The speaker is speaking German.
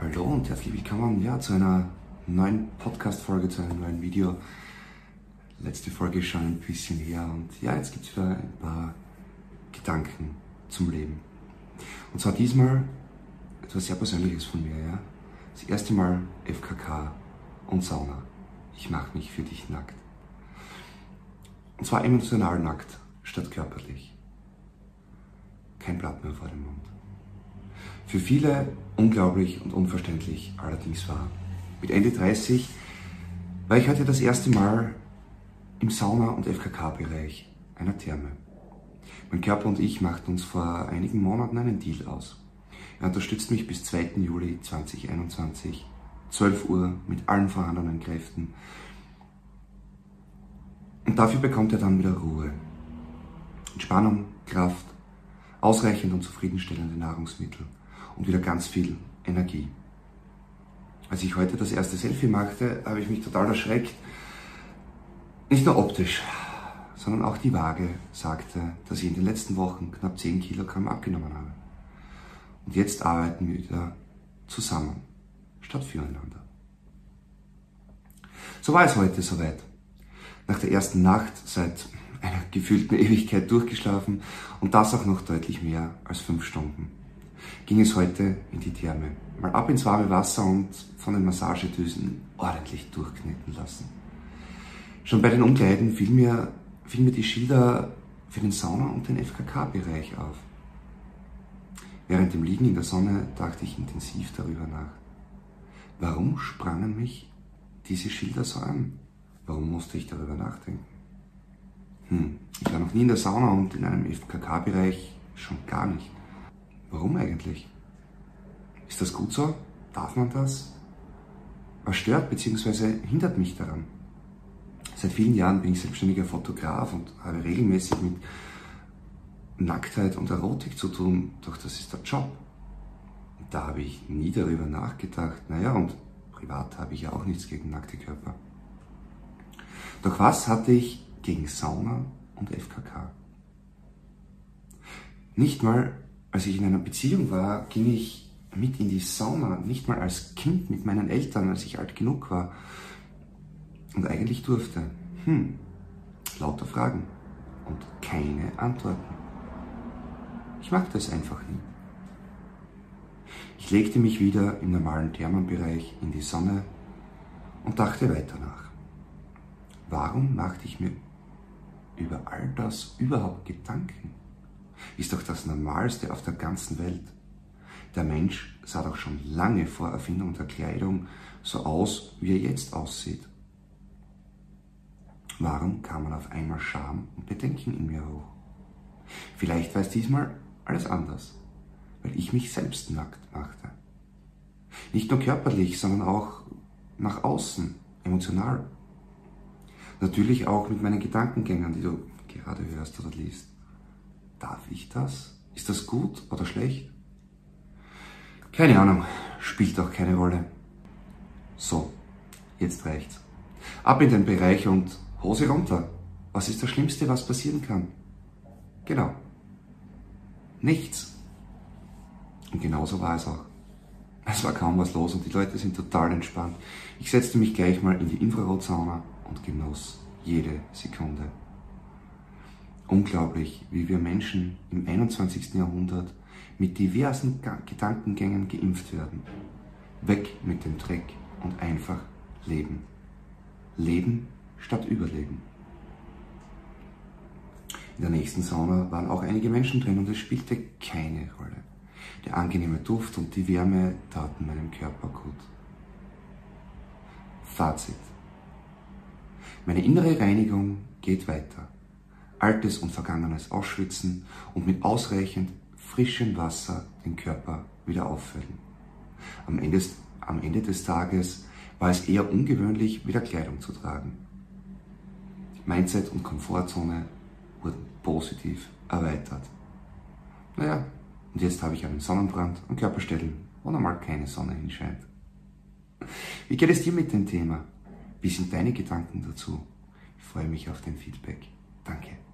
Hallo und herzlich willkommen ja, zu einer neuen Podcast-Folge, zu einem neuen Video. Letzte Folge ist schon ein bisschen her und ja, jetzt gibt es wieder ein paar Gedanken zum Leben. Und zwar diesmal etwas sehr Persönliches von mir. Ja? Das erste Mal FKK und Sauna. Ich mache mich für dich nackt. Und zwar emotional nackt statt körperlich. Kein Blatt mehr vor dem Mund. Für viele unglaublich und unverständlich allerdings war. Mit Ende 30 war ich heute das erste Mal im Sauna- und FKK-Bereich einer Therme. Mein Körper und ich machten uns vor einigen Monaten einen Deal aus. Er unterstützt mich bis 2. Juli 2021, 12 Uhr mit allen vorhandenen Kräften. Und dafür bekommt er dann wieder Ruhe. Entspannung, Kraft, ausreichend und zufriedenstellende Nahrungsmittel und wieder ganz viel Energie. Als ich heute das erste Selfie machte, habe ich mich total erschreckt. Nicht nur optisch, sondern auch die Waage sagte, dass ich in den letzten Wochen knapp 10 Kilogramm abgenommen habe. Und jetzt arbeiten wir wieder zusammen, statt füreinander. So war es heute soweit. Nach der ersten Nacht seit einer gefühlten Ewigkeit durchgeschlafen und das auch noch deutlich mehr als fünf Stunden ging es heute in die Therme. Mal ab ins warme Wasser und von den Massagedüsen ordentlich durchkneten lassen. Schon bei den Umkleiden fiel mir, fiel mir die Schilder für den Sauna- und den FKK-Bereich auf. Während dem Liegen in der Sonne dachte ich intensiv darüber nach. Warum sprangen mich diese Schilder so an? Warum musste ich darüber nachdenken? Hm, ich war noch nie in der Sauna und in einem FKK-Bereich schon gar nicht. Warum eigentlich? Ist das gut so? Darf man das? Was stört bzw. hindert mich daran? Seit vielen Jahren bin ich selbstständiger Fotograf und habe regelmäßig mit Nacktheit und Erotik zu tun, doch das ist der Job. Da habe ich nie darüber nachgedacht. Naja, und privat habe ich ja auch nichts gegen nackte Körper. Doch was hatte ich gegen Sauna und FKK? Nicht mal als ich in einer Beziehung war, ging ich mit in die Sauna, nicht mal als Kind mit meinen Eltern, als ich alt genug war. Und eigentlich durfte. Hm, lauter Fragen und keine Antworten. Ich mag das einfach nie. Ich legte mich wieder im normalen Thermenbereich in die Sonne und dachte weiter nach. Warum machte ich mir über all das überhaupt Gedanken? Ist doch das Normalste auf der ganzen Welt. Der Mensch sah doch schon lange vor Erfindung der Kleidung so aus, wie er jetzt aussieht. Warum kam man auf einmal Scham und Bedenken in mir hoch? Vielleicht war es diesmal alles anders, weil ich mich selbst nackt machte. Nicht nur körperlich, sondern auch nach außen, emotional. Natürlich auch mit meinen Gedankengängen, die du gerade hörst oder liest. Darf ich das? Ist das gut oder schlecht? Keine Ahnung, spielt auch keine Rolle. So, jetzt reicht's. Ab in den Bereich und Hose runter. Was ist das Schlimmste, was passieren kann? Genau. Nichts. Und genauso war es auch. Es war kaum was los und die Leute sind total entspannt. Ich setzte mich gleich mal in die Infrarotsauna und genoss jede Sekunde. Unglaublich, wie wir Menschen im 21. Jahrhundert mit diversen Gedankengängen geimpft werden. Weg mit dem Dreck und einfach leben. Leben statt Überleben. In der nächsten Sauna waren auch einige Menschen drin und es spielte keine Rolle. Der angenehme Duft und die Wärme taten meinem Körper gut. Fazit. Meine innere Reinigung geht weiter. Altes und Vergangenes ausschwitzen und mit ausreichend frischem Wasser den Körper wieder auffüllen. Am Ende, am Ende des Tages war es eher ungewöhnlich, wieder Kleidung zu tragen. Mindset und Komfortzone wurden positiv erweitert. Naja, und jetzt habe ich einen Sonnenbrand an Körperstellen, wo normal keine Sonne hinscheint. Wie geht es dir mit dem Thema? Wie sind deine Gedanken dazu? Ich freue mich auf dein Feedback. Danke.